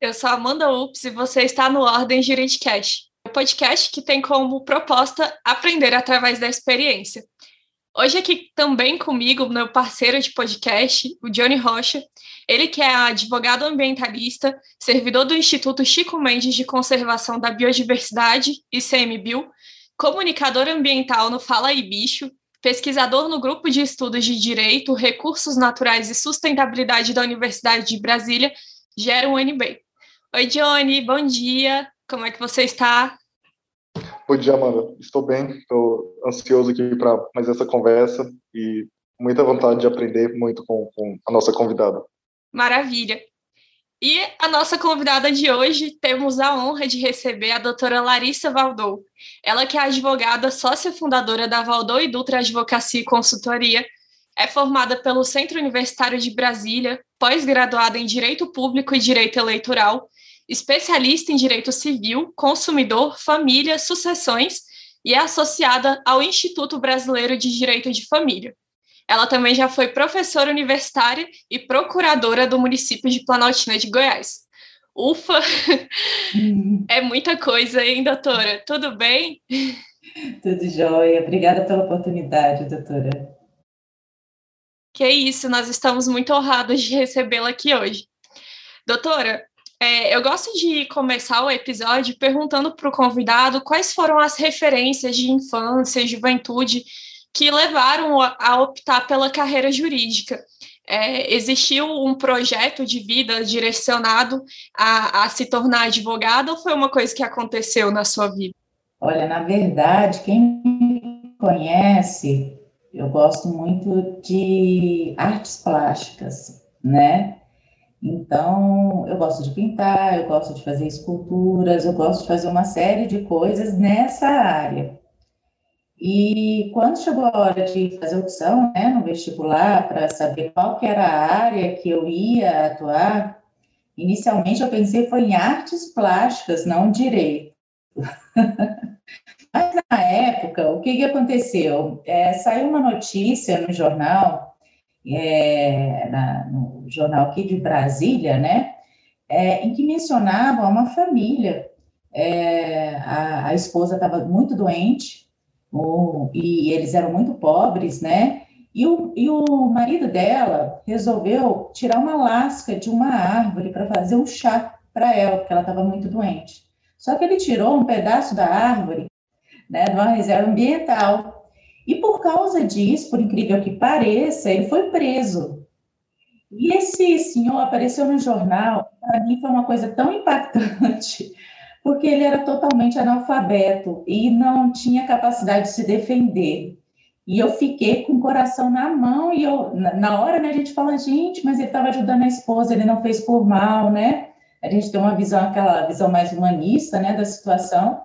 eu sou Amanda Ups e você está no Ordem Juridicast, o um podcast que tem como proposta aprender através da experiência. Hoje aqui também comigo, meu parceiro de podcast, o Johnny Rocha, ele que é advogado ambientalista, servidor do Instituto Chico Mendes de Conservação da Biodiversidade, ICMBio, comunicador ambiental no Fala aí Bicho, pesquisador no Grupo de Estudos de Direito, Recursos Naturais e Sustentabilidade da Universidade de Brasília, Gera UNB. Oi, Johnny, bom dia. Como é que você está? Bom dia, Amanda. Estou bem, estou ansioso aqui para mais essa conversa e muita vontade de aprender muito com, com a nossa convidada. Maravilha. E a nossa convidada de hoje, temos a honra de receber a doutora Larissa Valdou. Ela que é advogada sócia fundadora da Valdou e Dutra Advocacia e Consultoria, é formada pelo Centro Universitário de Brasília, pós-graduada em Direito Público e Direito Eleitoral, especialista em Direito Civil, Consumidor, Família, Sucessões e é associada ao Instituto Brasileiro de Direito de Família. Ela também já foi professora universitária e procuradora do município de Planaltina de Goiás. Ufa! Uhum. É muita coisa, hein, doutora? Tudo bem? Tudo jóia. Obrigada pela oportunidade, doutora. Que é isso, nós estamos muito honrados de recebê-la aqui hoje. Doutora, é, eu gosto de começar o episódio perguntando para o convidado quais foram as referências de infância e juventude que levaram a, optar pela carreira jurídica. É, existiu um projeto de vida direcionado a, a se tornar advogada ou foi uma coisa que aconteceu na sua vida? Olha, na verdade, quem me conhece, eu gosto muito de artes plásticas, né? Então, eu gosto de pintar, eu gosto de fazer esculturas, eu gosto de fazer uma série de coisas nessa área. E quando chegou a hora de fazer opção né, no vestibular para saber qual que era a área que eu ia atuar, inicialmente eu pensei foi em artes plásticas, não direito. Mas na época, o que, que aconteceu? É, saiu uma notícia no jornal, é, na, no jornal aqui de Brasília, né, é, em que mencionava uma família. É, a, a esposa estava muito doente, ou, e eles eram muito pobres, né? E o, e o marido dela resolveu tirar uma lasca de uma árvore para fazer um chá para ela, porque ela estava muito doente. Só que ele tirou um pedaço da árvore, né, de uma reserva ambiental. E por causa disso, por incrível que pareça, ele foi preso. E esse senhor apareceu no jornal, para mim foi uma coisa tão impactante, porque ele era totalmente analfabeto e não tinha capacidade de se defender. E eu fiquei com o coração na mão e eu, na hora, né, a gente fala, gente, mas ele estava ajudando a esposa, ele não fez por mal, né? A gente tem uma visão, aquela visão mais humanista, né, da situação.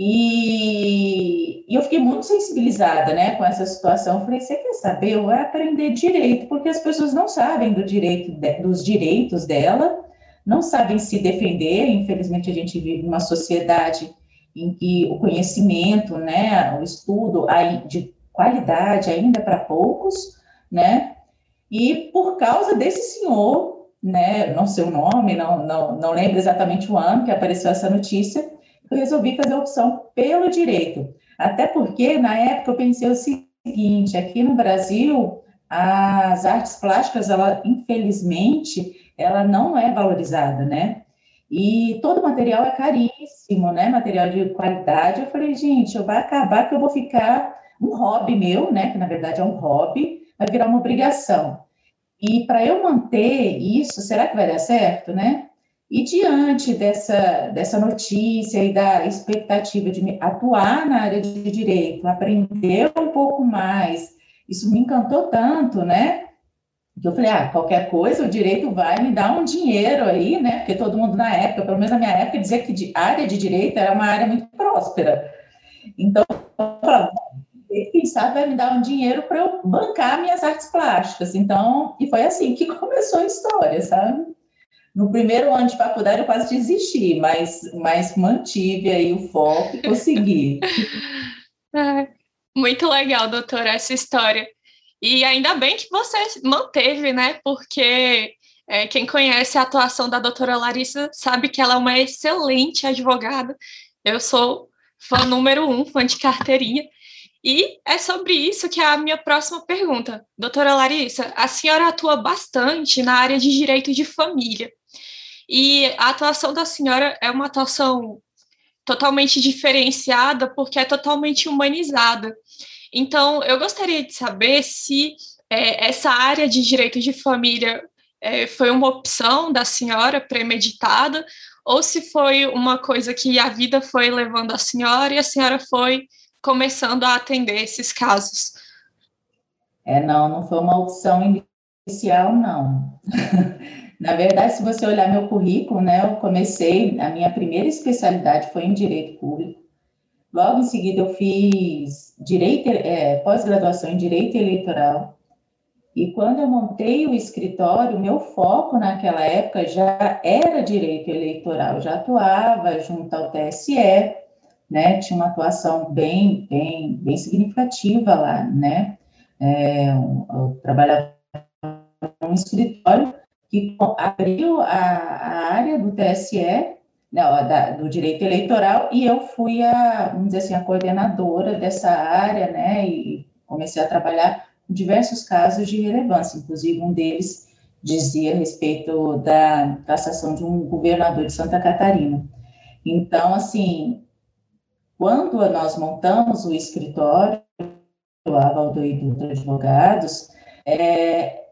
E, e eu fiquei muito sensibilizada, né, com essa situação. Falei, você quer saber? Eu vou aprender direito, porque as pessoas não sabem do direito dos direitos dela não sabem se defender. Infelizmente, a gente vive numa sociedade em que o conhecimento, né, o estudo de qualidade ainda é para poucos, né? E por causa desse senhor, né, não sei o nome, não, não, não lembro exatamente o ano que apareceu essa notícia, eu resolvi fazer a opção pelo direito. Até porque, na época, eu pensei o seguinte, aqui no Brasil, as artes plásticas, ela, infelizmente, ela não é valorizada, né? E todo material é caríssimo, né? Material de qualidade. Eu falei, gente, vai acabar que eu vou ficar um hobby meu, né? Que na verdade é um hobby, vai virar uma obrigação. E para eu manter isso, será que vai dar certo, né? E diante dessa, dessa notícia e da expectativa de atuar na área de direito, aprender um pouco mais, isso me encantou tanto, né? eu falei, ah, qualquer coisa, o direito vai me dar um dinheiro aí, né? Porque todo mundo na época, pelo menos na minha época, dizia que a área de direito era uma área muito próspera. Então, eu falava, quem sabe vai me dar um dinheiro para eu bancar minhas artes plásticas. Então, e foi assim que começou a história, sabe? No primeiro ano de faculdade eu quase desisti, mas, mas mantive aí o foco e consegui. muito legal, doutora, essa história. E ainda bem que você manteve, né? Porque É, quem conhece a atuação da doutora Larissa sabe que ela é uma excelente advogada. Eu sou fã número um, fã de carteirinha. E é sobre isso que é a minha próxima pergunta. Doutora Larissa, a senhora atua bastante na área de direito de família. E a atuação da senhora é uma atuação totalmente diferenciada, porque é totalmente humanizada. Então, eu gostaria de saber se é, essa área de direito de família é, foi uma opção da senhora premeditada, ou se foi uma coisa que a vida foi levando a senhora e a senhora foi começando a atender esses casos? É, não, não foi uma opção inicial, não. Na verdade, se você olhar meu currículo, né, eu comecei, a minha primeira especialidade foi em Direito Público. Logo em seguida, eu fiz direito, é, pós-graduação em Direito Eleitoral. E quando eu montei o escritório, meu foco naquela época já era direito eleitoral, eu já atuava junto ao TSE, né? Tinha uma atuação bem, bem, bem significativa lá, né? É, eu trabalhava num escritório que abriu a, a área do TSE, não, né, da, do direito eleitoral, e eu fui a, vamos dizer assim, a coordenadora dessa área, né? E comecei a trabalhar diversos casos de relevância, inclusive um deles dizia a respeito da cassação de um governador de Santa Catarina. Então, assim, quando nós montamos o escritório, a Valdoir Dutra Advogados, é,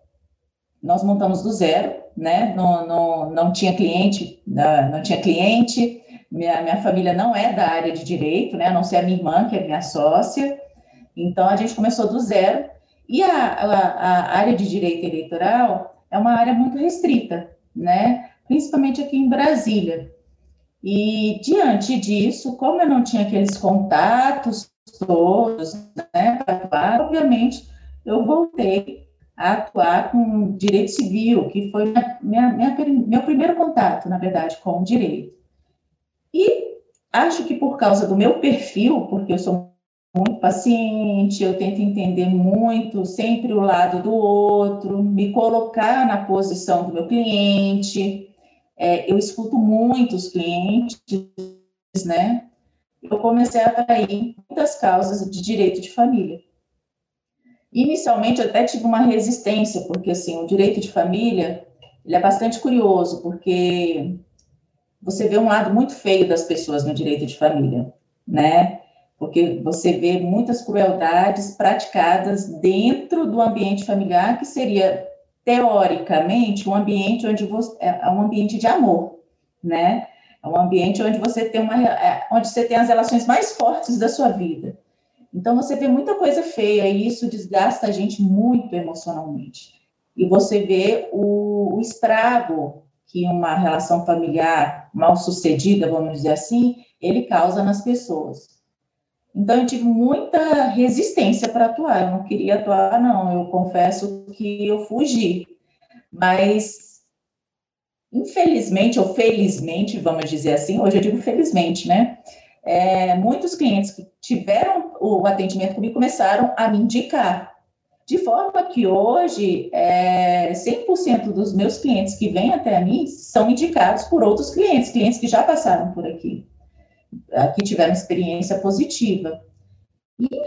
nós montamos do zero, né? Não, não, não tinha cliente, não tinha cliente, minha, minha família não é da área de direito, né? A não ser a minha irmã, que é minha sócia. Então, a gente começou do zero e a, a, a área de direito eleitoral é uma área muito restrita, né? Principalmente aqui em Brasília. E diante disso, como eu não tinha aqueles contatos todos, né, obviamente, eu voltei a atuar com direito civil, que foi minha, minha, meu primeiro contato, na verdade, com o direito. E acho que por causa do meu perfil, porque eu sou muito paciente, eu tento entender muito sempre o lado do outro, me colocar na posição do meu cliente. É, eu escuto muitos clientes, né? Eu comecei a atrair muitas causas de direito de família. Inicialmente, até tive uma resistência, porque, assim, o direito de família, ele é bastante curioso, porque você vê um lado muito feio das pessoas no direito de família, né? porque você vê muitas crueldades praticadas dentro do ambiente familiar, que seria, teoricamente, um ambiente onde você, é, é um ambiente de amor, né? É um ambiente onde você tem uma, é, onde você tem as relações mais fortes da sua vida. Então você vê muita coisa feia e isso desgasta a gente muito emocionalmente. E você vê o, o estrago que uma relação familiar mal sucedida, vamos dizer assim, ele causa nas pessoas. Então, eu tive muita resistência para atuar. Eu não queria atuar, não. Eu confesso que eu fugi. Mas, infelizmente, ou felizmente, vamos dizer assim, hoje eu digo felizmente, né? É, muitos clientes que tiveram o atendimento comigo começaram a me indicar. De forma que hoje, é, 100% dos meus clientes que vêm até mim são indicados por outros clientes, clientes que já passaram por aqui que tiveram experiência positiva. E em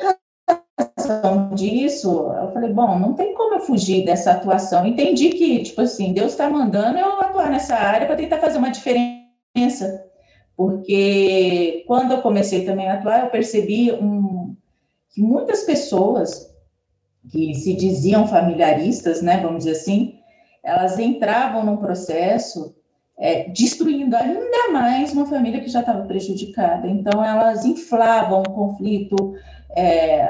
razão disso, eu falei, bom, não tem como eu fugir dessa atuação. Entendi que, tipo assim, Deus está mandando eu atuar nessa área para tentar fazer uma diferença. Porque quando eu comecei também a atuar, eu percebi um, que muitas pessoas que se diziam familiaristas, né, vamos dizer assim, elas entravam num processo é, destruindo ainda mais uma família que já estava prejudicada. Então, elas inflavam o conflito. É,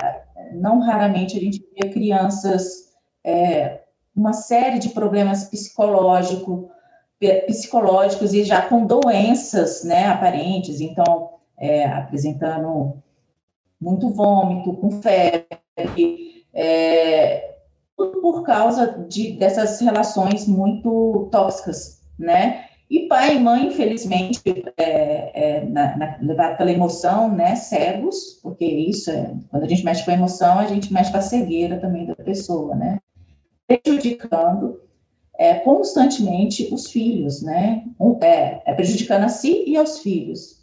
não raramente a gente via crianças, é, uma série de problemas psicológico, psicológicos e já com doenças né, aparentes, então, é, apresentando muito vômito, com febre, é, por causa de, dessas relações muito tóxicas, né? E pai e mãe, infelizmente, é, é, na, na, levado pela emoção, né, cegos, porque isso é, quando a gente mexe com a emoção, a gente mexe com a cegueira também da pessoa, né, prejudicando é, constantemente os filhos, né? É, é, prejudicando a si e aos filhos.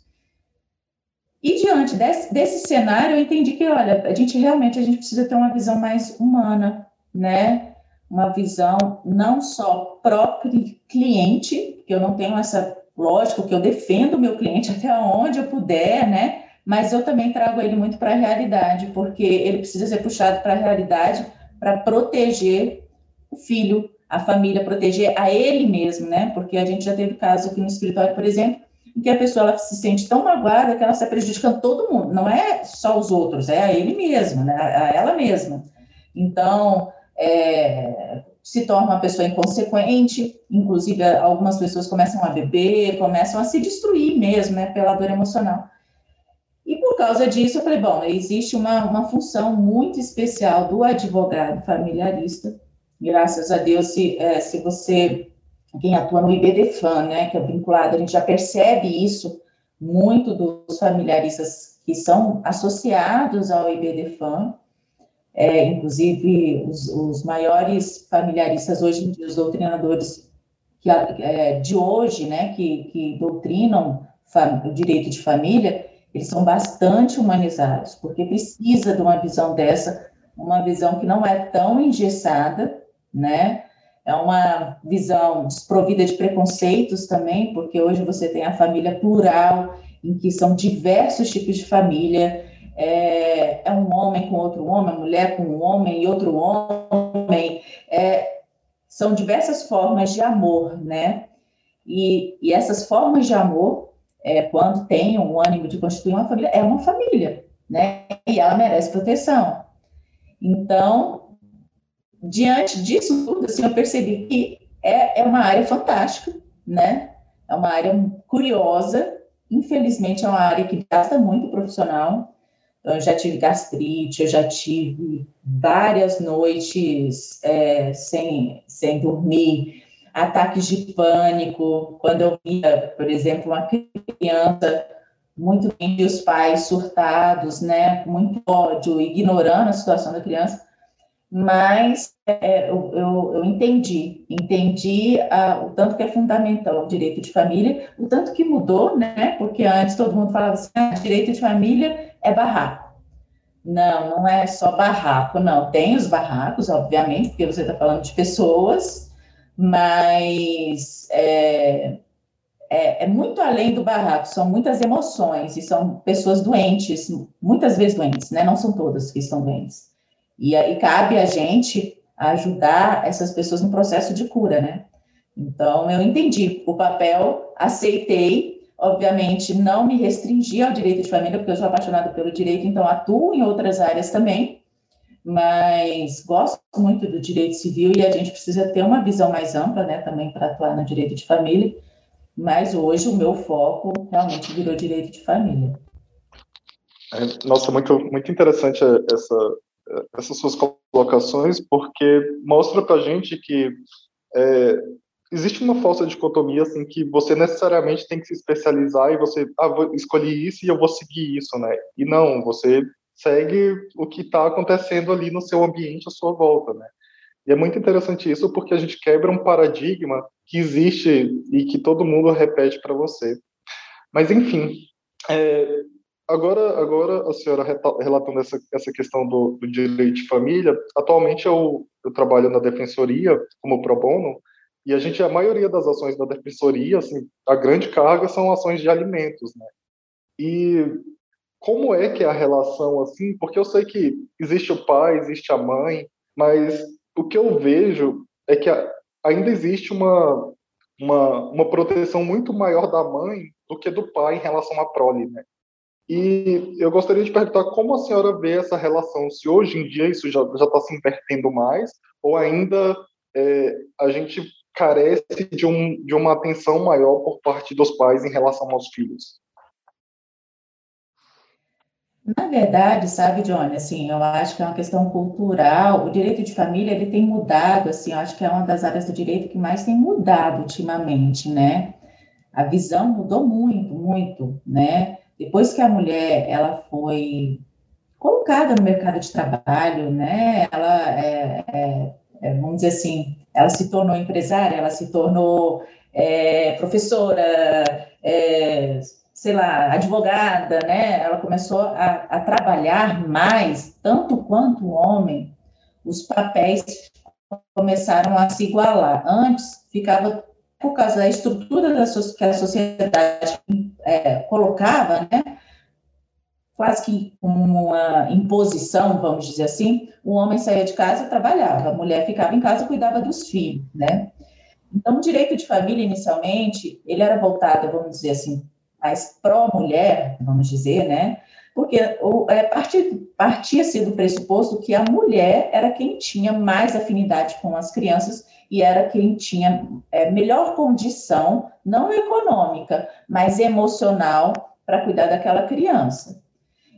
E diante desse, desse cenário, eu entendi que, olha, a gente realmente a gente precisa ter uma visão mais humana, né? Uma visão não só próprio cliente, que eu não tenho essa lógica, que eu defendo o meu cliente até onde eu puder, né? Mas eu também trago ele muito para a realidade, porque ele precisa ser puxado para a realidade para proteger o filho, a família, proteger a ele mesmo, né? Porque a gente já teve caso aqui no escritório, por exemplo, em que a pessoa se sente tão magoada que ela está prejudicando todo mundo. Não é só os outros, é a ele mesmo, né? A ela mesma. Então, é, se torna uma pessoa inconsequente, inclusive algumas pessoas começam a beber, começam a se destruir mesmo, né? Pela dor emocional. E por causa disso, eu falei, bom, existe uma, uma função muito especial do advogado familiarista, graças a Deus, se, é, se você, quem atua no IBDFAN, né, que é vinculado, a gente já percebe isso muito dos familiaristas que são associados ao IBDFAN, é, inclusive os, os, maiores familiaristas hoje em dia, os doutrinadores que, é, de hoje, né, que, que doutrinam o direito de família, eles são bastante humanizados, porque precisa de uma visão dessa, uma visão que não é tão engessada, né? É uma visão desprovida de preconceitos também, porque hoje você tem a família plural, em que são diversos tipos de família. É, é um homem com outro homem, mulher com um homem e outro homem. É, são diversas formas de amor, né? E, e essas formas de amor, é, quando tem um ânimo de constituir uma família, é uma família, né? E ela merece proteção. Então, diante disso tudo, assim, eu percebi que é, é uma área fantástica, né? É uma área curiosa. Infelizmente, é uma área que gasta muito profissional. Então, eu já tive gastrite, eu já tive várias noites é, sem, sem dormir, ataques de pânico. Quando eu via, por exemplo, uma criança muito bem, os pais surtados, né, muito ódio, ignorando a situação da criança, mas é, eu, eu, eu, entendi, entendi a, o tanto que é fundamental o direito de família, o tanto que mudou, né? Porque antes todo mundo falava assim, ah, direito de família é barraco. Não, não é só barraco, não. Tem os barracos, obviamente, porque você está falando de pessoas, mas é, é, é, muito além do barraco, são muitas emoções e são pessoas doentes, muitas vezes doentes, né? Não são todas que estão doentes. E aí cabe a gente ajudar essas pessoas no processo de cura, né? Então, eu entendi o papel, aceitei, obviamente, não me restringi ao direito de família, porque eu sou apaixonada pelo direito, então atuo em outras áreas também, mas gosto muito do direito civil e a gente precisa ter uma visão mais ampla, né, também para atuar no direito de família, mas hoje o meu foco realmente virou direito de família. É, nossa, muito, muito interessante essa, essas suas colocações, porque mostra para a gente que é, existe uma falsa dicotomia, assim, que você necessariamente tem que se especializar e você, ah, vou isso e eu vou seguir isso, né? E não, você segue o que está acontecendo ali no seu ambiente, à sua volta, né? E é muito interessante isso porque a gente quebra um paradigma que existe e que todo mundo repete para você. Mas, enfim, é, Agora, agora a senhora relatando essa, essa questão do, do direito de família, atualmente eu, eu trabalho na defensoria como pro bono, e a gente, a maioria das ações da defensoria, assim, a grande carga são ações de alimentos, né? E como é que é a relação, assim, porque eu sei que existe o pai, existe a mãe, mas o que eu vejo é que ainda existe uma, uma, uma proteção muito maior da mãe do que do pai em relação à prole, né? E eu gostaria de perguntar como a senhora vê essa relação, se hoje em dia isso já está se invertendo mais, ou ainda é, a gente carece de, um, de uma atenção maior por parte dos pais em relação aos filhos. Na verdade, sabe, Johnny, assim, eu acho que é uma questão cultural. O direito de família ele tem mudado, assim, eu acho que é uma das áreas do direito que mais tem mudado ultimamente, né? A visão mudou muito, muito, né? Depois que a mulher ela foi colocada no mercado de trabalho, né? Ela é, é, é, vamos dizer assim, ela se tornou empresária, ela se tornou é, professora, é, sei lá, advogada, né? Ela começou a, a trabalhar mais, tanto quanto o homem, os papéis começaram a se igualar. Antes, ficava, por causa da estrutura da que a sociedade é, colocava, né? quase que uma imposição, vamos dizer assim, o homem saía de casa e trabalhava, a mulher ficava em casa e cuidava dos filhos, né? Então, o direito de família, inicialmente, ele era voltado, vamos dizer assim, mais pró-mulher, vamos dizer, né? Porque é, partia-se do pressuposto que a mulher era quem tinha mais afinidade com as crianças e era quem tinha é, melhor condição, não econômica, mas emocional, para cuidar daquela criança.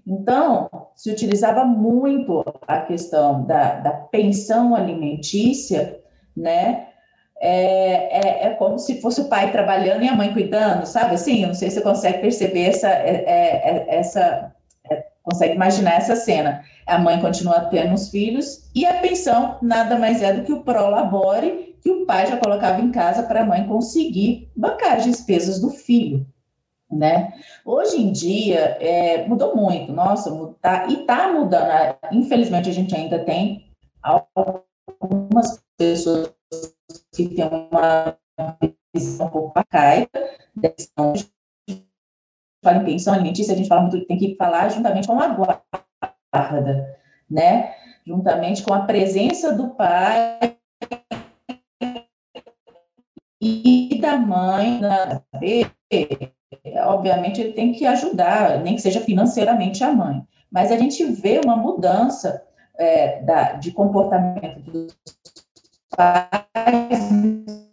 Então, se utilizava muito a questão da, da pensão alimentícia, né? É, é, é, como se fosse o pai trabalhando e a mãe cuidando, sabe? Assim, eu não sei se você consegue perceber essa, é, é, é essa consegue imaginar essa cena. A mãe continua tendo os filhos e a pensão nada mais é do que o prolabore que o pai já colocava em casa para a mãe conseguir bancar as despesas do filho né? Hoje em dia é, mudou muito, nossa, tá, e está mudando. Infelizmente a gente ainda tem algumas pessoas que têm uma visão um pouco arcaica, fala em pensão alimentícia, a gente fala muito, tem que falar juntamente com a guarda, né? Juntamente com a presença do pai e da mãe na obviamente, ele tem que ajudar, nem que seja financeiramente a mãe. Mas a gente vê uma mudança é, da, de comportamento dos pais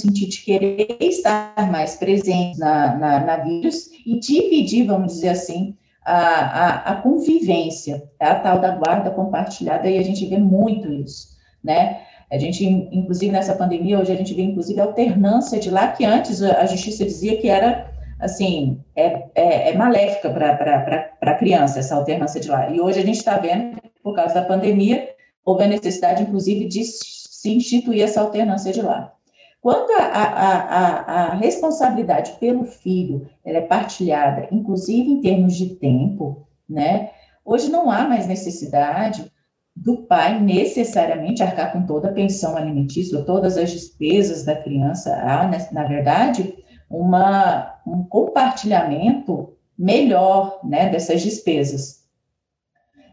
sentido de querer estar mais presente na, na, na vírus e dividir, vamos dizer assim, a, a, a, convivência, a tal da guarda compartilhada, e a gente vê muito isso, né? A gente, inclusive, nessa pandemia, hoje a gente vê, inclusive, alternância de lá, que antes a justiça dizia que era assim, é, é, é maléfica para a criança, essa alternância de lá. E hoje a gente está vendo, por causa da pandemia, houve a necessidade, inclusive, de se instituir essa alternância de lá. Quando a, a, a, a responsabilidade pelo filho é partilhada, inclusive em termos de tempo, né? Hoje não há mais necessidade do pai necessariamente arcar com toda a pensão alimentícia, todas as despesas da criança. Há, na verdade, uma, um compartilhamento melhor né, dessas despesas.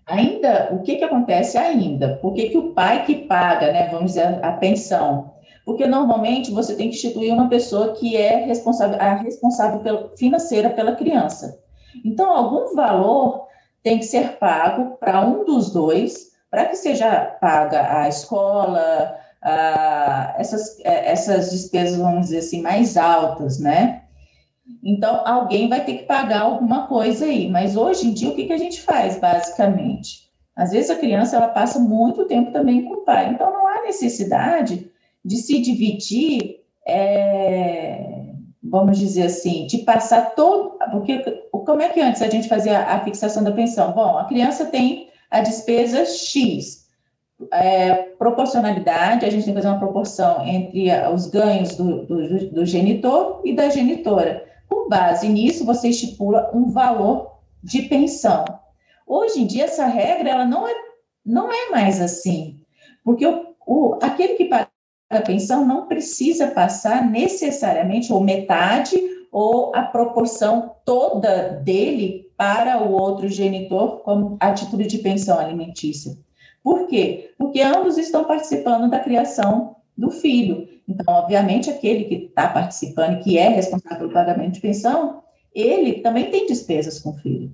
Ainda, o que, que acontece ainda? Por que, que o pai que paga, né, vamos dizer, a pensão? Porque normalmente você tem que instituir uma pessoa que é responsável, a responsável financeira pela criança. Então, algum valor tem que ser pago para um dos dois, para que seja paga a escola, ah, essas, é, essas despesas, vamos dizer assim, mais altas, né? Então, alguém vai ter que pagar alguma coisa aí. Mas hoje em dia, o que, que a gente faz, basicamente? Às vezes a criança ela passa muito tempo também com o pai. Então, não há necessidade de se dividir, é, vamos dizer assim, de passar todo. Porque como é que antes a gente fazia a fixação da pensão? Bom, a criança tem a despesa X é, proporcionalidade, a gente tem que fazer uma proporção entre os ganhos do, do, do genitor e da genitora. Com base nisso, você estipula um valor de pensão. Hoje em dia, essa regra ela não, é, não é mais assim, porque o, o, aquele que paga a pensão não precisa passar necessariamente ou metade ou a proporção toda dele para o outro genitor como a título de pensão alimentícia. Por quê? Porque ambos estão participando da criação do filho. Então, obviamente, aquele que está participando, que é responsável pelo pagamento de pensão, ele também tem despesas com o filho.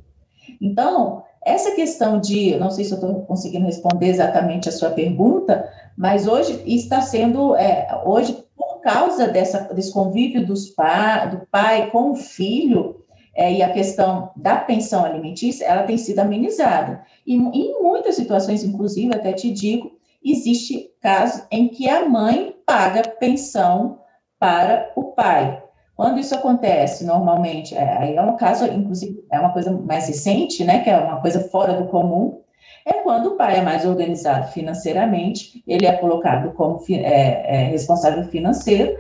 Então, essa questão de, não sei se eu estou conseguindo responder exatamente a sua pergunta, mas hoje está sendo, é, hoje, por causa dessa, desse convívio dos pa, do pai com o filho, é, e a questão da pensão alimentícia, ela tem sido amenizada. E em muitas situações, inclusive, até te digo, existe casos em que a mãe paga pensão para o pai. Quando isso acontece, normalmente, é, é um caso, inclusive, é uma coisa mais recente, né, que é uma coisa fora do comum, é quando o pai é mais organizado financeiramente, ele é colocado como é, é responsável financeiro,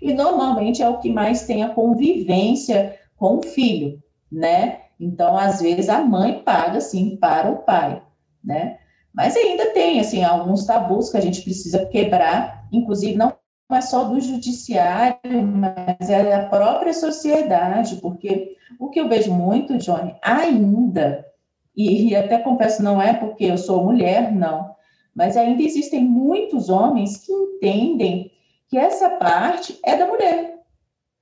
e normalmente é o que mais tem a convivência com o filho, né? Então, às vezes, a mãe paga, sim, para o pai, né? Mas ainda tem, assim, alguns tabus que a gente precisa quebrar, inclusive não é só do judiciário, mas é da própria sociedade, porque o que eu vejo muito, Johnny, ainda, e, e até confesso, não é porque eu sou mulher, não, mas ainda existem muitos homens que entendem que essa parte é da mulher.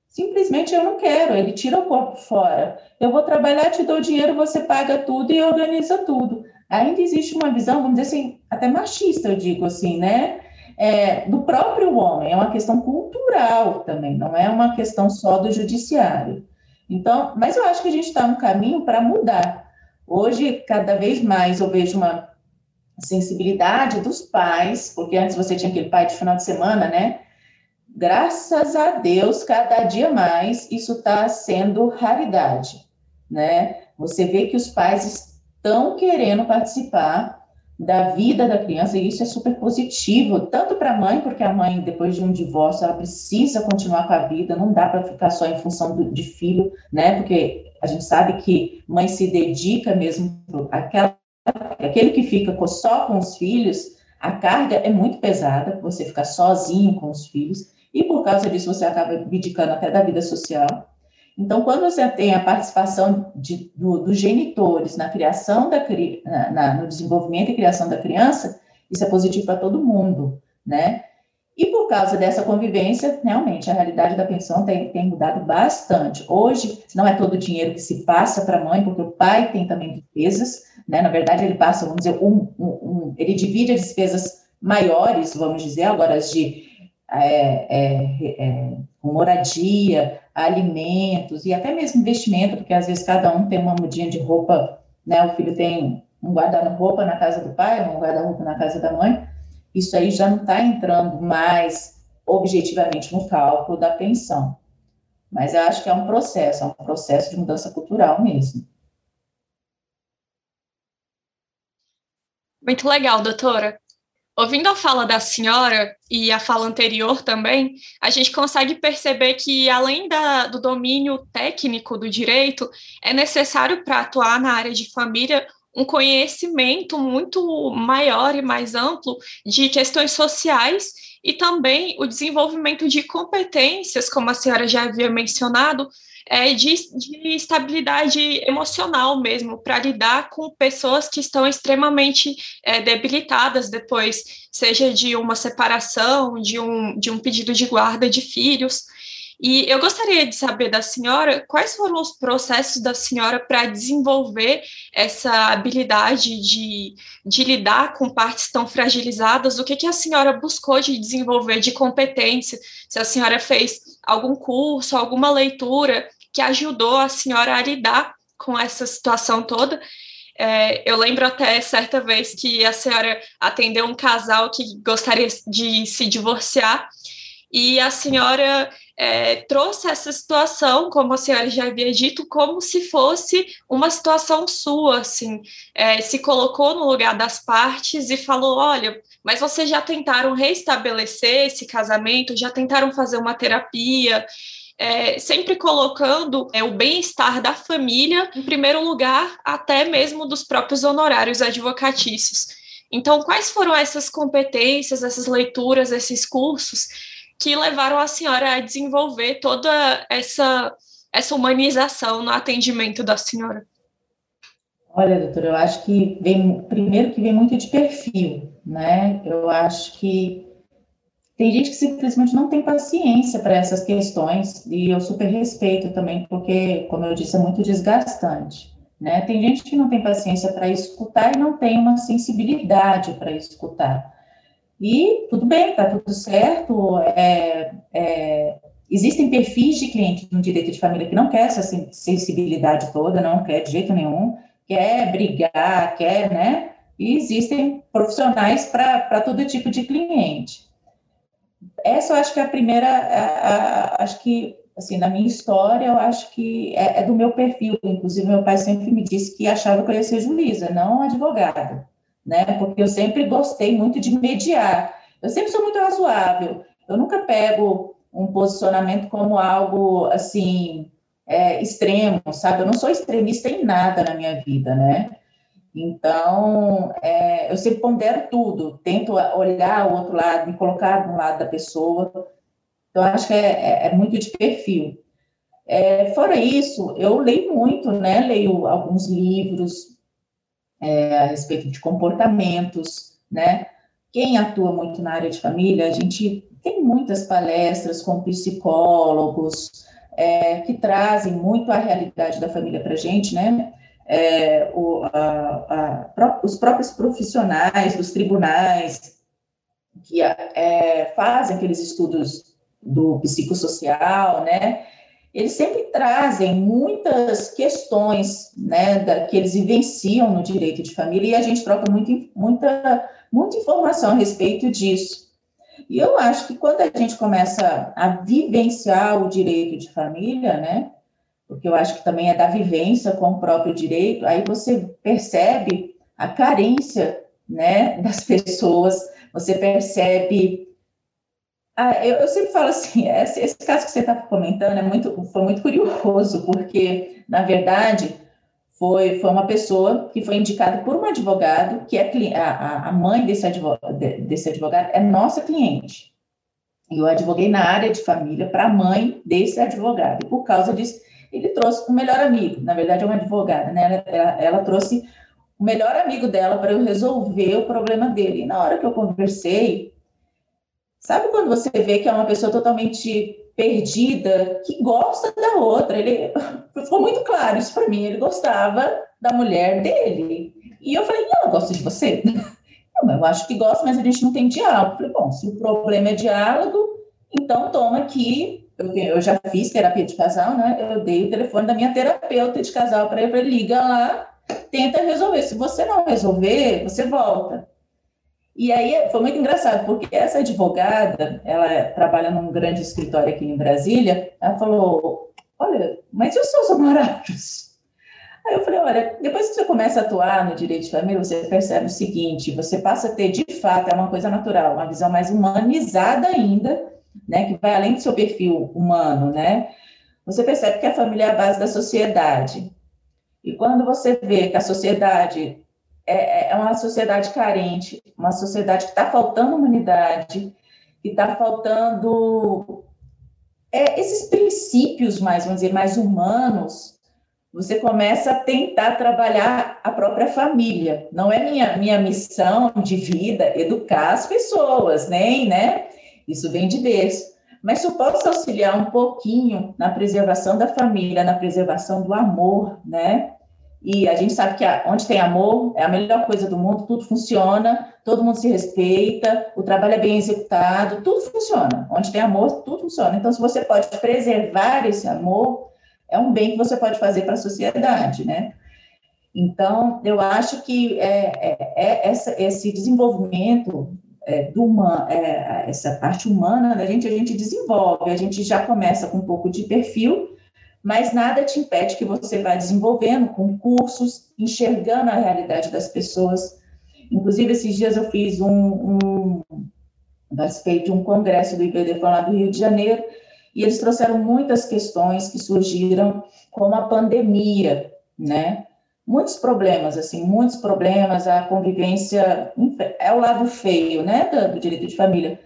Simplesmente eu não quero, ele tira o corpo fora. Eu vou trabalhar, te dou dinheiro, você paga tudo e organiza tudo. Ainda existe uma visão, vamos dizer assim, até machista, eu digo assim, né? é, do próprio homem, é uma questão cultural também, não é uma questão só do judiciário. Então, mas eu acho que a gente está no caminho para mudar. Hoje, cada vez mais eu vejo uma sensibilidade dos pais, porque antes você tinha aquele pai de final de semana, né? Graças a Deus, cada dia mais isso está sendo raridade, né? Você vê que os pais estão querendo participar da vida da criança, e isso é super positivo, tanto para a mãe, porque a mãe, depois de um divórcio, ela precisa continuar com a vida, não dá para ficar só em função do, de filho, né? Porque a gente sabe que mãe se dedica mesmo àquela, aquele que fica só com os filhos, a carga é muito pesada, você ficar sozinho com os filhos, e por causa disso você acaba abdicando até da vida social. Então, quando você tem a participação de, do, dos genitores na criação da na, no desenvolvimento e criação da criança, isso é positivo para todo mundo, né? E por causa dessa convivência, realmente, a realidade da pensão tem, tem mudado bastante. Hoje, não é todo o dinheiro que se passa para a mãe, porque o pai tem também despesas, né? Na verdade, ele passa, vamos dizer, um, um, um ele divide as despesas maiores, vamos dizer, agora as de é, é, é, moradia, alimentos e até mesmo investimento, porque às vezes cada um tem uma mudinha de roupa, né? O filho tem um guarda-roupa na casa do pai, um guarda-roupa na casa da mãe. Isso aí já não está entrando mais objetivamente no cálculo da pensão. Mas eu acho que é um processo, é um processo de mudança cultural mesmo. Muito legal, doutora. Ouvindo a fala da senhora e a fala anterior também, a gente consegue perceber que, além da, do domínio técnico do direito, é necessário para atuar na área de família um conhecimento muito maior e mais amplo de questões sociais e também o desenvolvimento de competências, como a senhora já havia mencionado, é, de, de estabilidade emocional mesmo, para lidar com pessoas que estão extremamente é, debilitadas depois, seja de uma separação, de um, de um pedido de guarda de filhos. E eu gostaria de saber da senhora quais foram os processos da senhora para desenvolver essa habilidade de, de lidar com partes tão fragilizadas, o que, que a senhora buscou de desenvolver de competência, se a senhora fez algum curso, alguma leitura que ajudou a senhora a lidar com essa situação toda. É, eu lembro até certa vez que a senhora atendeu um casal que gostaria de se divorciar e a senhora é, trouxe essa situação, como a senhora já havia dito, como se fosse uma situação sua, assim, é, se colocou no lugar das partes e falou, olha, mas vocês já tentaram restabelecer esse casamento, já tentaram fazer uma terapia, é, sempre colocando é, o bem-estar da família em primeiro lugar, até mesmo dos próprios honorários advocatícios. Então, quais foram essas competências, essas leituras, esses cursos que levaram a senhora a desenvolver toda essa, essa humanização no atendimento da senhora? Olha, doutora, eu acho que vem, primeiro que vem muito de perfil, né? Eu acho que tem gente que simplesmente não tem paciência para essas questões, e eu super respeito também, porque, como eu disse, é muito desgastante. Né? Tem gente que não tem paciência para escutar e não tem uma sensibilidade para escutar. E tudo bem, está tudo certo. É, é, existem perfis de cliente no direito de família que não quer essa sensibilidade toda, não quer de jeito nenhum, quer brigar, quer, né? E existem profissionais para todo tipo de cliente essa eu acho que é a primeira, a, a, acho que, assim, na minha história, eu acho que é, é, do meu perfil. Inclusive, meu pai sempre me disse que achava que eu ia ser juíza, não advogada. Né? Porque eu sempre gostei muito de mediar. Eu sempre sou muito razoável. Eu nunca pego um posicionamento como algo assim é, extremo, sabe? Eu não sou extremista em nada na minha vida, né? Então, é, eu sempre pondero tudo, tento olhar o outro lado, me colocar no lado da pessoa. Então, acho que é, é, é muito de perfil. É, fora isso, eu leio muito, né? Leio alguns livros é, a respeito de comportamentos, né? Quem atua muito na área de família, a gente tem muitas palestras com psicólogos é, que trazem muito a realidade da família para a gente, né? É, o, a, a, os próprios profissionais dos tribunais que é, fazem aqueles estudos do psicossocial, né? Eles sempre trazem muitas questões, né, da, que eles vivenciam no direito de família e a gente troca muito, muita, muita informação a respeito disso. E eu acho que quando a gente começa a vivenciar o direito de família, né, porque eu acho que também é da vivência com o próprio direito, aí você percebe a carência, né, das pessoas, você percebe ah, eu, eu, sempre falo assim, esse, esse caso que você está comentando é muito, foi muito curioso, porque, na verdade, foi, foi uma pessoa que foi indicada por um advogado, que é a, a mãe desse advogado, desse advogado é nossa cliente. E eu advoguei na área de família para a mãe desse advogado. E por causa disso, ele trouxe o um melhor amigo. Na verdade, é uma advogada, né? Ela, ela, ela trouxe o melhor amigo dela para eu resolver o problema dele. E na hora que eu conversei, Sabe quando você vê que é uma pessoa totalmente perdida, que gosta da outra? Ele ficou muito claro isso para mim. Ele gostava da mulher dele. E eu falei, ela gosta de você? Não, eu acho que gosta, mas a gente não tem diálogo. Eu falei, bom, se o problema é diálogo, então toma aqui. Eu, eu já fiz terapia de casal, né? Eu dei o telefone da minha terapeuta de casal para ele, liga lá, tenta resolver. Se você não resolver, você volta. E aí foi muito engraçado, porque essa advogada, ela trabalha num grande escritório aqui em Brasília, ela falou, olha, mas e os seus honorários? Aí eu falei, olha, depois que você começa a atuar no direito de família, você percebe o seguinte, você passa a ter, de fato, é uma coisa natural, uma visão mais humanizada ainda, né, que vai além do seu perfil humano, né? Você percebe que a família é a base da sociedade. E quando você vê que a sociedade é, é, uma sociedade carente, uma sociedade que está faltando humanidade, que está faltando é, esses princípios mais, vamos dizer, mais humanos, você começa a tentar trabalhar a própria família. Não é minha, minha missão de vida educar as pessoas, nem, né? Isso vem de berço. Mas se eu posso auxiliar um pouquinho na preservação da família, na preservação do amor, né? E a gente sabe que onde tem amor é a melhor coisa do mundo, tudo funciona, todo mundo se respeita, o trabalho é bem executado, tudo funciona. Onde tem amor, tudo funciona. Então, se você pode preservar esse amor, é um bem que você pode fazer para a sociedade, né? Então, eu acho que é, é, é essa, esse desenvolvimento é, do uma, é, essa parte humana da gente, a gente desenvolve, a gente já começa com um pouco de perfil, mas nada te impede que você vá desenvolvendo com cursos, enxergando a realidade das pessoas. Inclusive, esses dias eu fiz um, um participei de um congresso do IBD lá do Rio de Janeiro, e eles trouxeram muitas questões que surgiram como a pandemia, né? Muitos problemas, assim, muitos problemas, a convivência é o lado feio, né, do direito de família,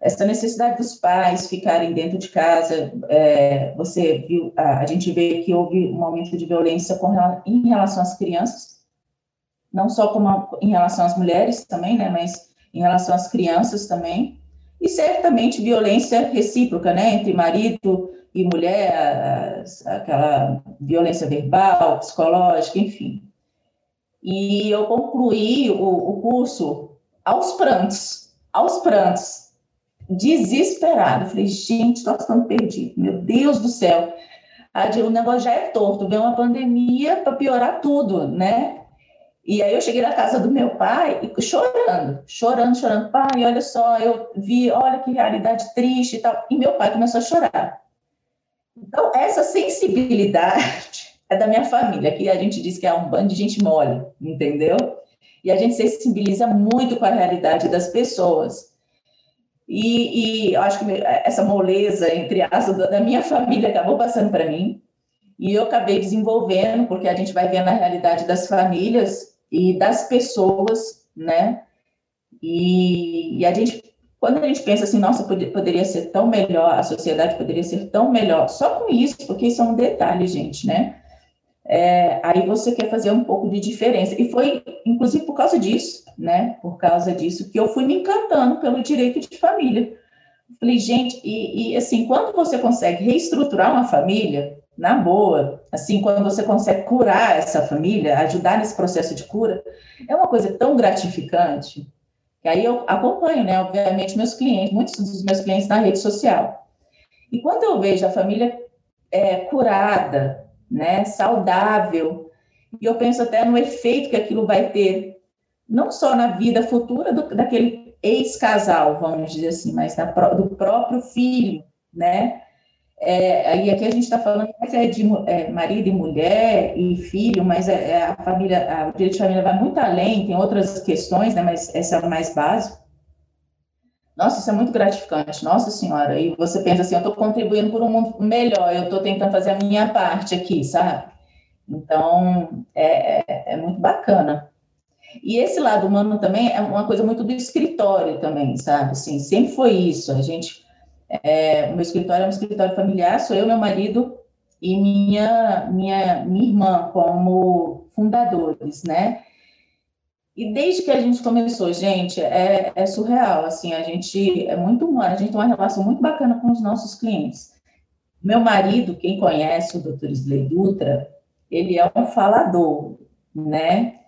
essa necessidade dos pais ficarem dentro de casa, é, você viu, a, a, gente vê que houve um aumento de violência com, em relação às crianças, não só como em relação às mulheres também, né, mas em relação às crianças também, e certamente violência recíproca, né, entre marido e mulher, aquela violência verbal, psicológica, enfim. E eu concluí o, o curso aos prantos, aos prantos, desesperada. Falei, gente, estou ficando perdido. Meu Deus do céu. O negócio já é torto. Vem uma pandemia para piorar tudo, né? E aí eu cheguei na casa do meu pai chorando, chorando, chorando. Pai, olha só, eu vi, olha que realidade triste e tal. E meu pai começou a chorar. Então, essa sensibilidade é da minha família, que a gente diz que é um bando de gente mole, entendeu? e a gente sensibiliza muito com a realidade das pessoas. E, e acho que essa moleza, entre aspas, da minha família acabou passando para mim, e eu acabei desenvolvendo, porque a gente vai vendo a realidade das famílias e das pessoas, né? E, e a gente, quando a gente pensa assim, nossa, poderia ser tão melhor, a sociedade poderia ser tão melhor, só com isso, porque isso é um detalhe, gente, né? É, aí você quer fazer um pouco de diferença. E foi, inclusive, por causa disso, né? Por causa disso que eu fui me encantando pelo direito de família. Falei, gente, e, e assim, quando você consegue reestruturar uma família, na boa, assim, quando você consegue curar essa família, ajudar nesse processo de cura, é uma coisa tão gratificante. Que aí eu acompanho, né, obviamente, meus clientes, muitos dos meus clientes na rede social. E quando eu vejo a família é, curada, né, saudável, e eu penso até no efeito que aquilo vai ter, não só na vida futura do, daquele ex-casal, vamos dizer assim, mas na, do próprio filho, né? É, e aqui a gente está falando mais é de é, marido e mulher e filho, mas é, é, a família, a, o direito de família vai muito além, tem outras questões, né, mas essa é a mais básica. Nossa, isso é muito gratificante, nossa senhora. E você pensa assim, eu estou contribuindo por um mundo melhor, eu estou tentando fazer a minha parte aqui, sabe? Então, é, é, é muito bacana. E esse lado humano também é uma coisa muito do escritório também, sabe? Assim, sempre foi isso. A gente é, o meu escritório é um escritório familiar, sou eu, meu marido e minha, minha, minha irmã como fundadores, né? E desde que a gente começou, gente, é, é surreal, assim, a gente é muito humano, a gente tem uma relação muito bacana com os nossos clientes. Meu marido, quem conhece o Dr. Slay Dutra, ele é um falador, né?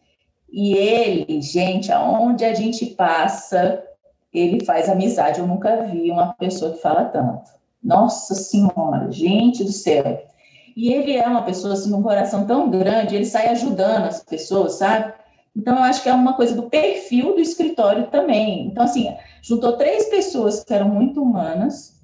E ele, gente, aonde a gente passa, ele faz amizade. Eu nunca vi uma pessoa que fala tanto. Nossa Senhora, gente do céu. E ele é uma pessoa assim, um coração tão grande, ele sai ajudando as pessoas, sabe? Então, eu acho que é uma coisa do perfil do escritório também. Então, assim, juntou três pessoas que eram muito humanas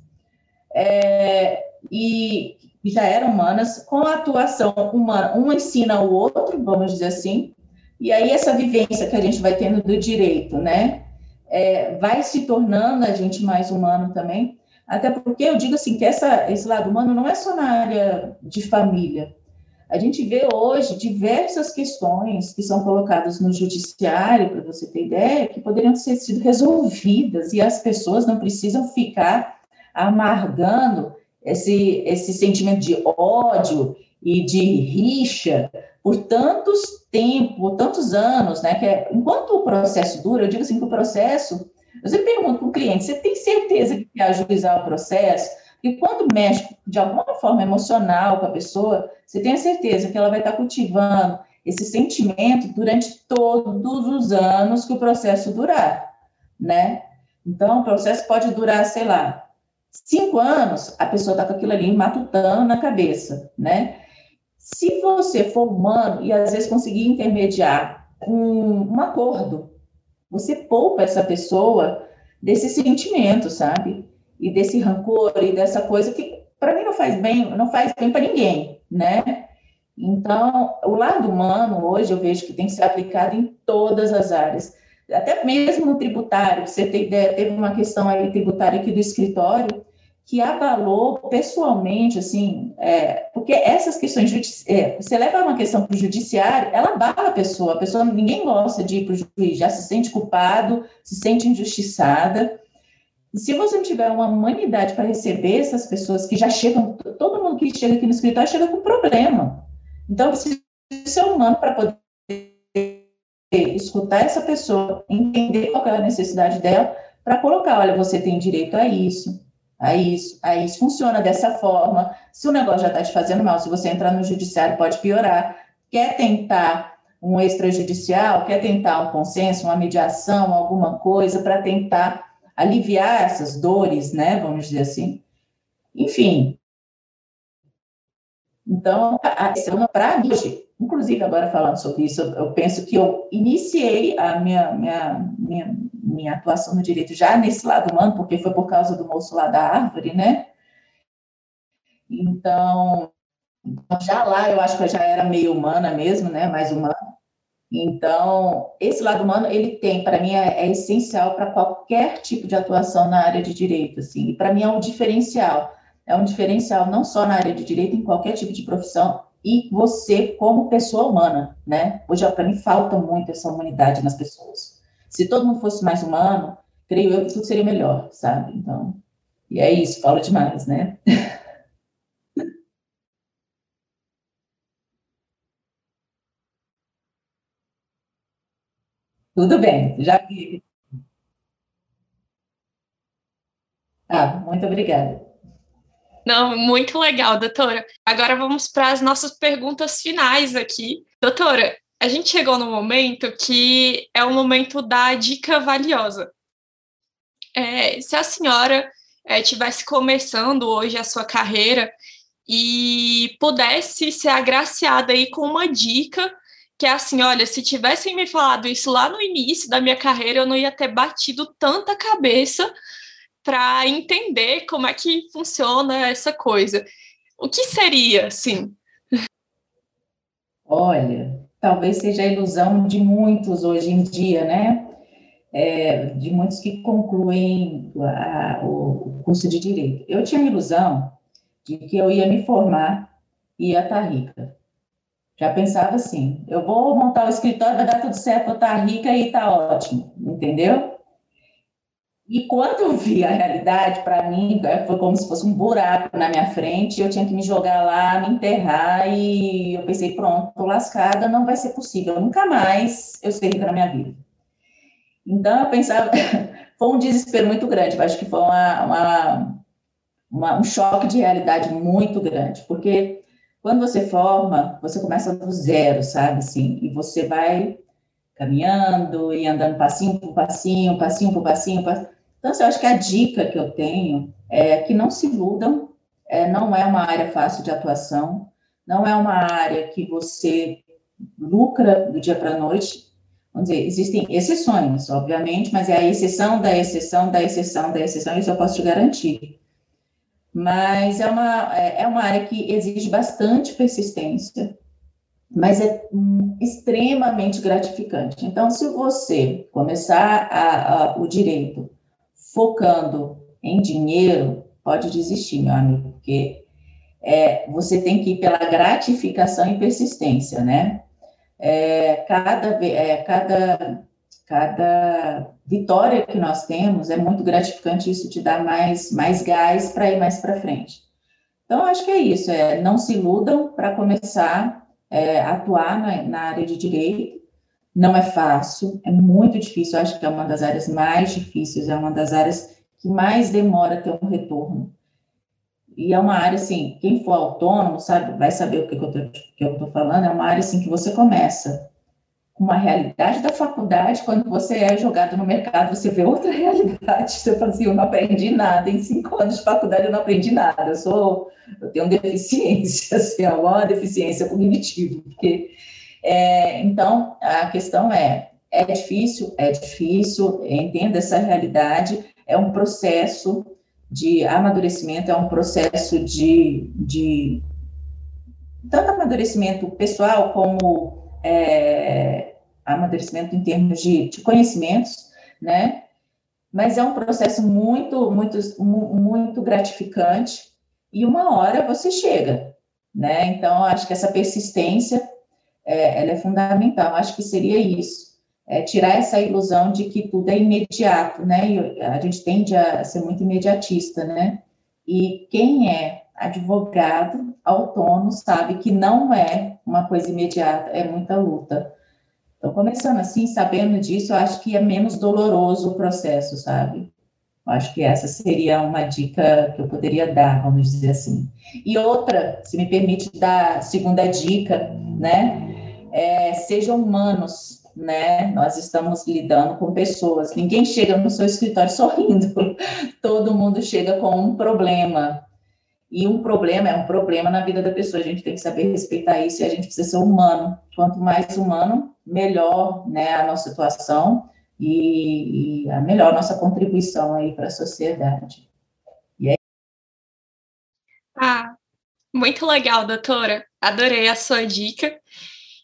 é, e já eram humanas, com a atuação humana, um ensina o outro, vamos dizer assim, e aí essa vivência que a gente vai tendo do direito, né? é, vai se tornando a gente mais humano também, até porque eu digo assim que essa, esse lado humano não é só na área de família. A gente vê hoje diversas questões que são colocadas no judiciário, para você ter ideia, que poderiam ter sido resolvidas e as pessoas não precisam ficar amargando esse, esse sentimento de ódio e de rixa por tantos tempos, tantos anos, né? Que é, enquanto o processo dura, eu digo assim que o processo, eu sempre pergunto para o cliente, você tem certeza que quer ajuizar o processo? E quando mexe de alguma forma emocional com a pessoa, você tem a certeza que ela vai estar cultivando esse sentimento durante todos os anos que o processo durar, né? Então, o processo pode durar, sei lá, cinco anos, a pessoa está com aquilo ali matutando na cabeça, né? Se você for humano e às vezes conseguir intermediar um, um acordo, você poupa essa pessoa desse sentimento, sabe? E desse rancor e dessa coisa que para mim não faz bem, não faz bem para ninguém, né? Então, o lado humano hoje eu vejo que tem que ser aplicado em todas as áreas, até mesmo no tributário. Você tem ideia, teve uma questão aí tributária aqui do escritório que abalou pessoalmente, assim, é, porque essas questões, é, você leva uma questão para o judiciário, ela abala a pessoa, a pessoa, ninguém gosta de ir para o juiz, já se sente culpado, se sente injustiçada, e se você não tiver uma humanidade para receber essas pessoas que já chegam, todo mundo que chega aqui no escritório chega com problema, então precisa ser humano para poder escutar essa pessoa, entender qual é a necessidade dela, para colocar, olha, você tem direito a isso, Aí isso, aí isso funciona dessa forma. Se o negócio já está te fazendo mal, se você entrar no judiciário, pode piorar. Quer tentar um extrajudicial, quer tentar um consenso, uma mediação, alguma coisa para tentar aliviar essas dores, né? Vamos dizer assim. Enfim. Então, para mim, inclusive agora falando sobre isso, eu penso que eu iniciei a minha, minha, minha minha atuação no direito já nesse lado humano, porque foi por causa do moço lá da árvore, né? Então, já lá eu acho que eu já era meio humana mesmo, né? Mais humana. Então, esse lado humano, ele tem, para mim, é, é essencial para qualquer tipo de atuação na área de direito, assim, e para mim é um diferencial, é um diferencial não só na área de direito, em qualquer tipo de profissão, e você como pessoa humana, né? Hoje, para mim, falta muito essa humanidade nas pessoas. Se todo mundo fosse mais humano, creio eu que tudo seria melhor, sabe? Então, e é isso, falo demais, né? Tudo bem, já vi. Ah, muito obrigada. Não, muito legal, doutora. Agora vamos para as nossas perguntas finais aqui. Doutora, a gente chegou no momento que é o momento da dica valiosa. É, se a senhora estivesse é, começando hoje a sua carreira e pudesse ser agraciada aí com uma dica que é assim, olha, se tivessem me falado isso lá no início da minha carreira, eu não ia ter batido tanta cabeça para entender como é que funciona essa coisa. O que seria, assim? Olha, talvez seja a ilusão de muitos hoje em dia, né? É, de muitos que concluem a, o curso de Direito. Eu tinha a ilusão de que eu ia me formar e ia estar rica. Já pensava assim, eu vou montar o escritório, vai dar tudo certo, vou estar rica e está ótimo, entendeu? E quando eu vi a realidade, para mim, é, foi como se fosse um buraco na minha frente, eu tinha que me jogar lá, me enterrar, e eu pensei, pronto, tô lascada, não vai ser possível, nunca mais eu ser rica na minha vida. Então, eu pensava, foi um desespero muito grande, eu acho que foi uma, uma, uma, um choque de realidade muito grande, porque quando você forma, você começa do zero, sabe, assim, e você vai caminhando e andando passinho por passinho, passinho por passinho, passinho então, assim, eu acho que a dica que eu tenho é que não se iludam, é, não é uma área fácil de atuação, não é uma área que você lucra do dia para a noite. Vamos dizer, existem exceções, obviamente, mas é a exceção da exceção da exceção da exceção, isso eu posso te garantir. Mas é uma, é, é uma área que exige bastante persistência, mas é extremamente gratificante. Então, se você começar a, a, o direito focando em dinheiro, pode desistir, meu amigo, porque é, você tem que ir pela gratificação e persistência, né? É, cada, é, cada, cada vitória que nós temos é muito gratificante, isso te dá mais, mais gás para ir mais para frente. Então, acho que é isso, é, não se iludam para começar é, a atuar na, na área de direito, não é fácil, é muito difícil, acho que é uma das áreas mais difíceis, é uma das áreas que mais demora ter um retorno. E é uma área, assim, quem for autônomo, sabe, vai saber o que, eu estou falando, é uma área, assim, que você começa com uma realidade da faculdade, quando você é jogado no mercado, você vê outra realidade, você fala assim, eu não aprendi nada, em cinco anos de faculdade eu não aprendi nada, eu sou, eu tenho deficiência, assim, é uma deficiência cognitiva, porque é, então, a questão é: é difícil? É difícil, entenda essa realidade, é um processo de amadurecimento, é um processo de, de tanto amadurecimento pessoal como é, amadurecimento em termos de, de conhecimentos, né? Mas é um processo muito, muito, muito gratificante e uma hora você chega, né? Então, acho que essa persistência é, ela é fundamental. Acho que seria isso. É tirar essa ilusão de que tudo é imediato, né? E a gente tende a ser muito imediatista, né? E quem é advogado autônomo sabe que não é uma coisa imediata, é muita luta. Então, começando assim, sabendo disso, eu acho que é menos doloroso o processo, sabe? Eu acho que essa seria uma dica que eu poderia dar, vamos dizer assim. E outra, se me permite dar segunda dica, né? é, sejam humanos, né? Nós estamos lidando com pessoas. Ninguém chega no seu escritório sorrindo. Todo mundo chega com um problema. E um problema é um problema na vida da pessoa. A gente tem que saber respeitar isso e a gente precisa ser humano. Quanto mais humano, melhor, né, a nossa situação e, e a melhor nossa contribuição aí para a sociedade. E é Ah, muito legal, doutora. Adorei a sua dica.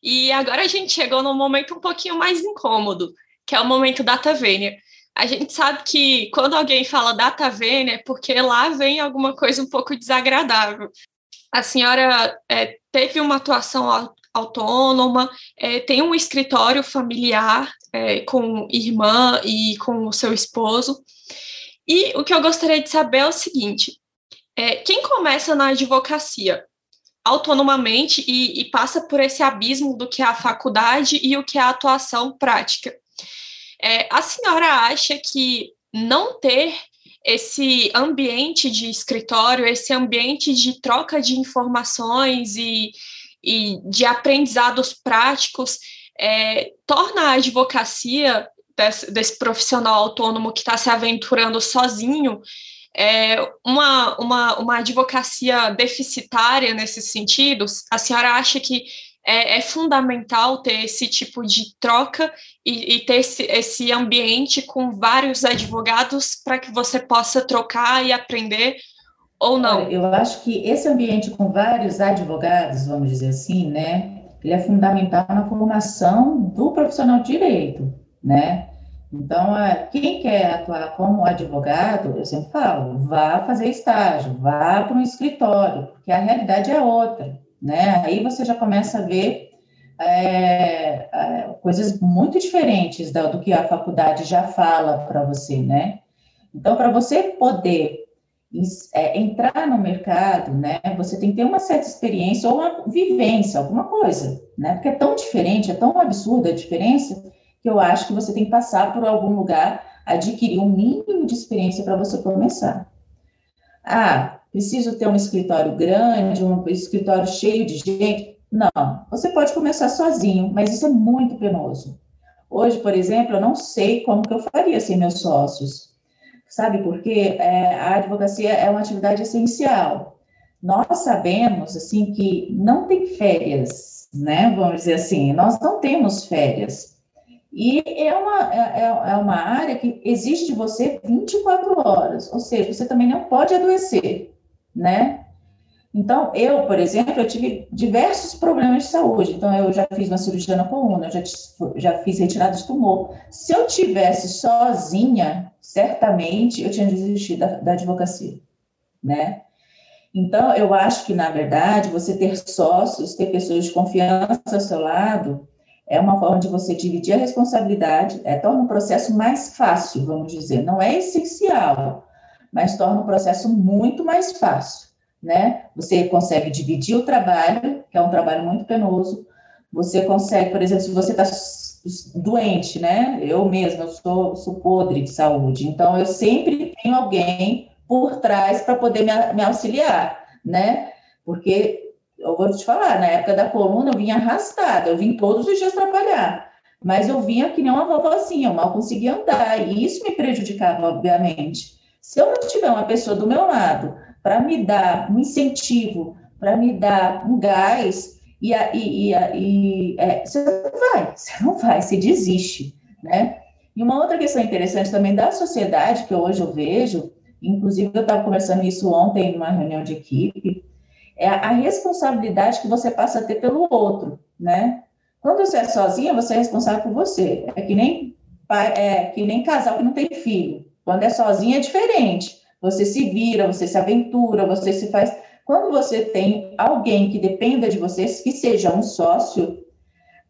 E agora a gente chegou num momento um pouquinho mais incômodo, que é o momento data vênia. A gente sabe que quando alguém fala data vênia é porque lá vem alguma coisa um pouco desagradável. A senhora é, teve uma atuação autônoma, é, tem um escritório familiar é, com irmã e com o seu esposo. E o que eu gostaria de saber é o seguinte: é, quem começa na advocacia autonomamente e, e, passa por esse abismo do que é a faculdade e o que é a atuação prática, é, a senhora acha que não ter esse ambiente de escritório, esse ambiente de troca de informações e, e de aprendizados práticos é, torna a advocacia desse, desse profissional autônomo que está se aventurando sozinho é, uma, uma, uma advocacia deficitária nesses sentidos? A senhora acha que é, é fundamental ter esse tipo de troca e, e ter esse, esse ambiente com vários advogados para que você possa trocar e aprender ou não? Eu acho que esse ambiente com vários advogados, vamos dizer assim, né, ele é fundamental na formação do profissional de direito, né? Então, quem quer atuar como advogado, eu sempre falo, vá fazer estágio, vá para um escritório, porque a realidade é outra, né? Aí você já começa a ver é, é, coisas muito diferentes do, do que a faculdade já fala para você, né? Então, para você poder é, entrar no mercado, né, você tem que ter uma certa experiência ou uma vivência, alguma coisa, né? Porque é tão diferente, é tão absurda a diferença que eu acho que você tem que passar por algum lugar, adquirir um mínimo de experiência para você começar. Ah, preciso ter um escritório grande, um escritório cheio de gente. Não, você pode começar sozinho, mas isso é muito penoso. Hoje, por exemplo, eu não sei como que eu faria sem meus sócios. Sabe por quê? É, a advocacia é uma atividade essencial. Nós sabemos, assim, que não tem férias, né? Vamos dizer assim, nós não temos férias. E é uma, é, é, é uma área que exige de você 24 horas, ou seja, você também não pode adoecer, né? Então, eu, por exemplo, eu tive diversos problemas de saúde. Então, eu já fiz uma cirurgia na coluna, já, já fiz retirada de tumor. Se eu tivesse sozinha, certamente eu tinha desistido da, da advocacia, né? Então, eu acho que, na verdade, você ter sócios, ter pessoas de confiança ao seu lado, é uma forma de você dividir a responsabilidade, é, torna o processo mais fácil, vamos dizer. Não é essencial, mas torna o processo muito mais fácil, né? Você consegue dividir o trabalho, que é um trabalho muito penoso. Você consegue, por exemplo, se você está doente, né? Eu mesma, eu sou, sou podre de saúde, então eu sempre tenho alguém por trás para poder me, me auxiliar, né? Porque eu vou te falar, na época da coluna eu vinha arrastada, eu vim todos os dias trabalhar, mas eu vinha que nem uma vovozinha, eu mal conseguia andar, e isso me prejudicava, obviamente. Se eu não tiver uma pessoa do meu lado para me dar um incentivo, para me dar um gás, e, e, e, e é, você não vai, você não vai, você desiste, né? E uma outra questão interessante também da sociedade, que hoje eu vejo, inclusive eu estava conversando isso ontem numa reunião de equipe, é a responsabilidade que você passa a ter pelo outro, né? Quando você é sozinha, você é responsável por você. É que nem, é, que nem casal que não tem filho. Quando é sozinha é diferente. Você se vira, você se aventura, você se faz. Quando você tem alguém que dependa de você, que seja um sócio,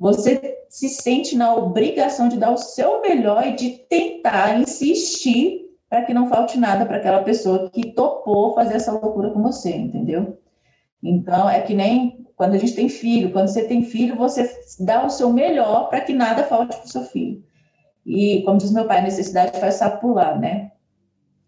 você se sente na obrigação de dar o seu melhor e de tentar insistir para que não falte nada para aquela pessoa que topou fazer essa loucura com você, entendeu? Então, é que nem quando a gente tem filho, quando você tem filho, você dá o seu melhor para que nada falte para o seu filho. E, como diz meu pai, necessidade faz sapo pular, né?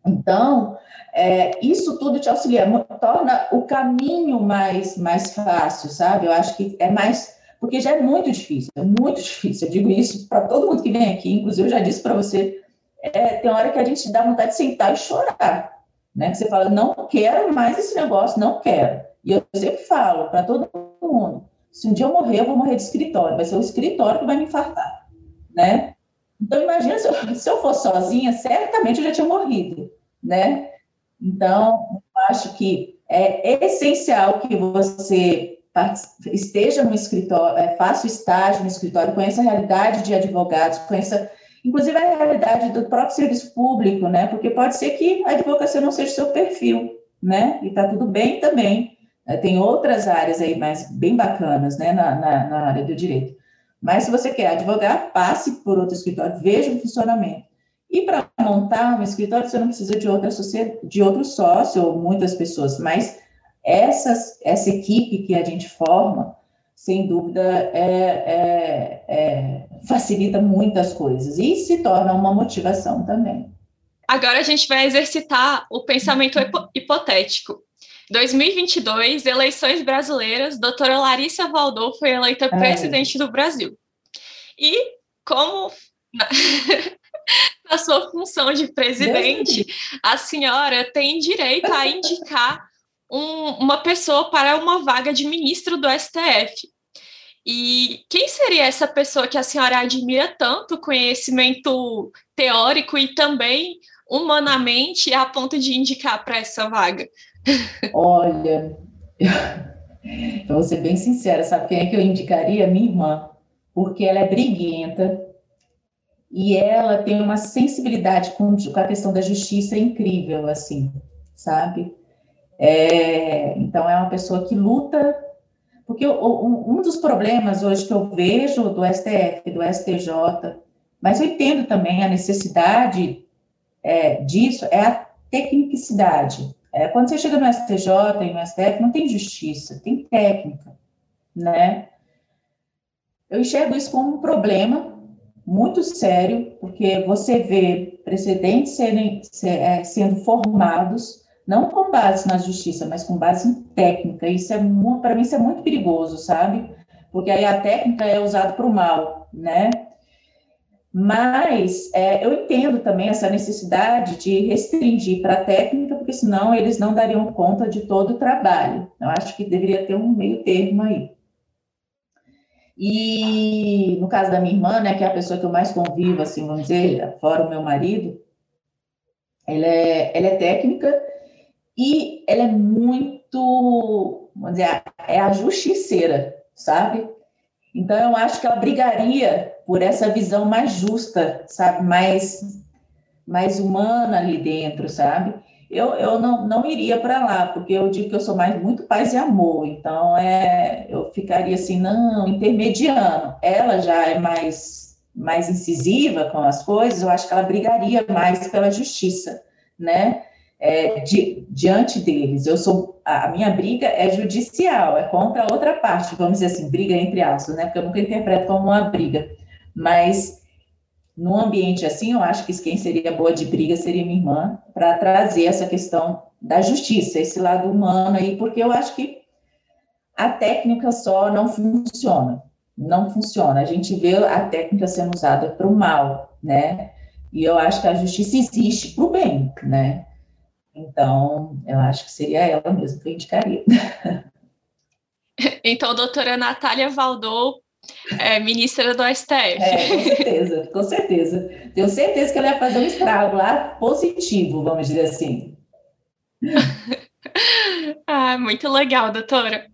Então, é, isso tudo te auxilia, torna o caminho mais, mais fácil, sabe? Eu acho que é mais. Porque já é muito difícil, é muito difícil. Eu digo isso para todo mundo que vem aqui, inclusive eu já disse para você. É, tem hora que a gente dá vontade de sentar e chorar, né? Que você fala, não quero mais esse negócio, não quero. E eu sempre falo para todo mundo: se um dia eu morrer, eu vou morrer de escritório, vai ser o escritório que vai me infartar, né? Então, imagina se eu, se eu fosse sozinha, certamente eu já tinha morrido, né? Então, acho que é essencial que você esteja no escritório, é, faça estágio no escritório, conheça a realidade de advogados, conheça inclusive a realidade do próprio serviço público, né? Porque pode ser que a advocacia não seja seu perfil, né? E tá tudo bem também. É, tem outras áreas aí mais bem bacanas, né, na, na, na área do direito. Mas se você quer advogar, passe por outro escritório, veja o funcionamento. E para montar um escritório, você não precisa de outra sociedade, de outro sócio ou muitas pessoas, mas essas, essa equipe que a gente forma, sem dúvida, é, é, é, facilita muitas coisas e se torna uma motivação também. Agora a gente vai exercitar o pensamento hipotético. 2022, eleições brasileiras, doutora Larissa Valdou foi eleita presidente do Brasil. E como na, sua função de presidente, a senhora tem direito a indicar um, uma pessoa para uma vaga de ministro do STF. E quem seria essa pessoa que a senhora admira tanto, conhecimento teórico e também humanamente, a ponto de indicar para essa vaga? Olha, eu vou ser bem sincera, sabe quem é que eu indicaria? Minha irmã, porque ela é briguenta e ela tem uma sensibilidade com, a questão da justiça incrível, assim, sabe? É, então, é uma pessoa que luta, porque um dos problemas hoje que eu vejo do STF, do STJ, mas eu entendo também a necessidade é, disso, é a tecnicidade. É, quando você chega no STJ e no STF, não tem justiça, tem técnica, né? Eu enxergo isso como um problema muito sério, porque você vê precedentes serem, é, sendo formados não com base na justiça, mas com base em técnica. Isso é para mim isso é muito perigoso, sabe? Porque aí a técnica é usada para o mal, né? Mas é, eu entendo também essa necessidade de restringir para a técnica, porque senão eles não dariam conta de todo o trabalho. Eu acho que deveria ter um meio termo aí. E no caso da minha irmã, né, que é a pessoa que eu mais convivo, assim, vamos dizer, fora o meu marido, ela é, ela é técnica e ela é muito, vamos dizer, é a justiceira, sabe? Então, eu acho que ela brigaria por essa visão mais justa, sabe? Mais, mais humana ali dentro, sabe? Eu, eu não, não iria para lá, porque eu digo que eu sou mais muito paz e amor, então é, eu ficaria assim, não, intermediando. Ela já é mais, mais incisiva com as coisas, eu acho que ela brigaria mais pela justiça, né? é, di, diante deles. Eu sou a minha briga é judicial, é contra a outra parte, vamos dizer assim, briga entre aspas, né? Porque eu nunca interpreto como uma briga, mas num ambiente assim, eu acho que quem seria boa de briga seria minha irmã, para trazer essa questão da justiça, esse lado humano aí, porque eu acho que a técnica só não funciona, não funciona. A gente vê a técnica sendo usada para o mal, né? E eu acho que a justiça existe para o bem, né? Então, eu acho que seria ela mesmo que eu indicaria. Então, doutora Natália Valdou, é, ministra do STF. É, com certeza, com certeza. Tenho certeza que ela ia fazer um estrago lá positivo, vamos dizer assim. ah, muito legal, doutora.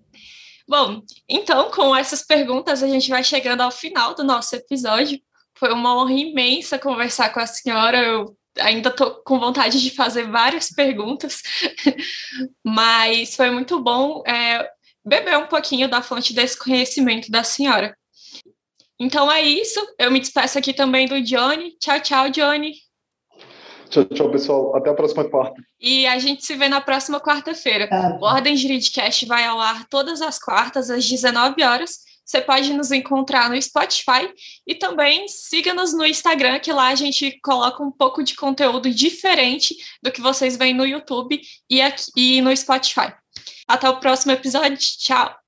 Bom, então, com essas perguntas, a gente vai chegando ao final do nosso episódio. Foi uma honra imensa conversar com a senhora. Eu ainda estou com vontade de fazer várias perguntas, mas foi muito bom é, beber um pouquinho da fonte desse conhecimento da senhora. Então é isso. Eu me despeço aqui também do Johnny. Tchau, tchau, Johnny. Tchau, tchau, pessoal. Até a próxima quarta. E a gente se vê na próxima quarta-feira. Ah. O Ordem Juridicast vai ao ar todas as quartas, às 19 horas. Você pode nos encontrar no Spotify e também siga-nos no Instagram, que lá a gente coloca um pouco de conteúdo diferente do que vocês veem no YouTube e, aqui, e no Spotify. Até o próximo episódio. Tchau!